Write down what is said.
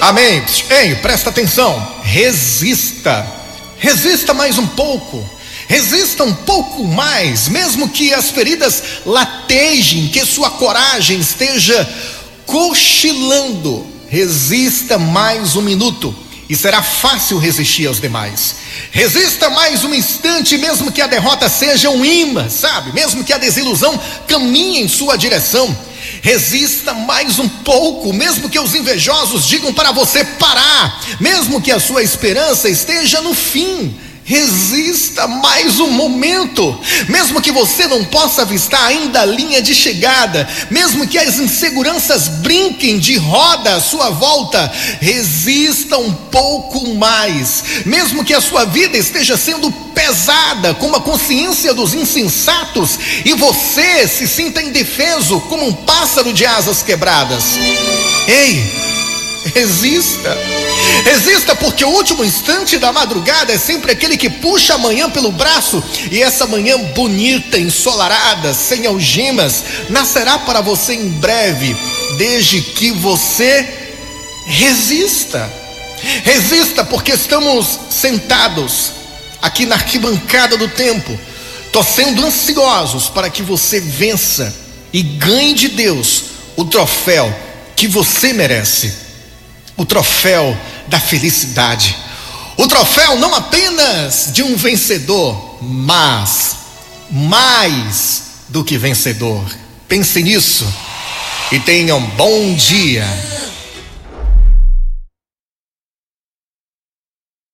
Amém. Ei, presta atenção. Resista. Resista mais um pouco. Resista um pouco mais, mesmo que as feridas latejem, que sua coragem esteja cochilando. Resista mais um minuto e será fácil resistir aos demais. Resista mais um instante, mesmo que a derrota seja um imã, sabe? Mesmo que a desilusão caminhe em sua direção. Resista mais um pouco, mesmo que os invejosos digam para você parar, mesmo que a sua esperança esteja no fim. Resista mais um momento, mesmo que você não possa avistar ainda a linha de chegada, mesmo que as inseguranças brinquem de roda à sua volta, resista um pouco mais, mesmo que a sua vida esteja sendo pesada, como a consciência dos insensatos, e você se sinta indefeso como um pássaro de asas quebradas. Ei, resista. Resista, porque o último instante da madrugada é sempre aquele que puxa a manhã pelo braço, e essa manhã bonita, ensolarada, sem algemas, nascerá para você em breve, desde que você resista. Resista, porque estamos sentados aqui na arquibancada do tempo, torcendo ansiosos para que você vença e ganhe de Deus o troféu que você merece o troféu da felicidade, o troféu não apenas de um vencedor, mas mais do que vencedor. Pense nisso e tenha um bom dia.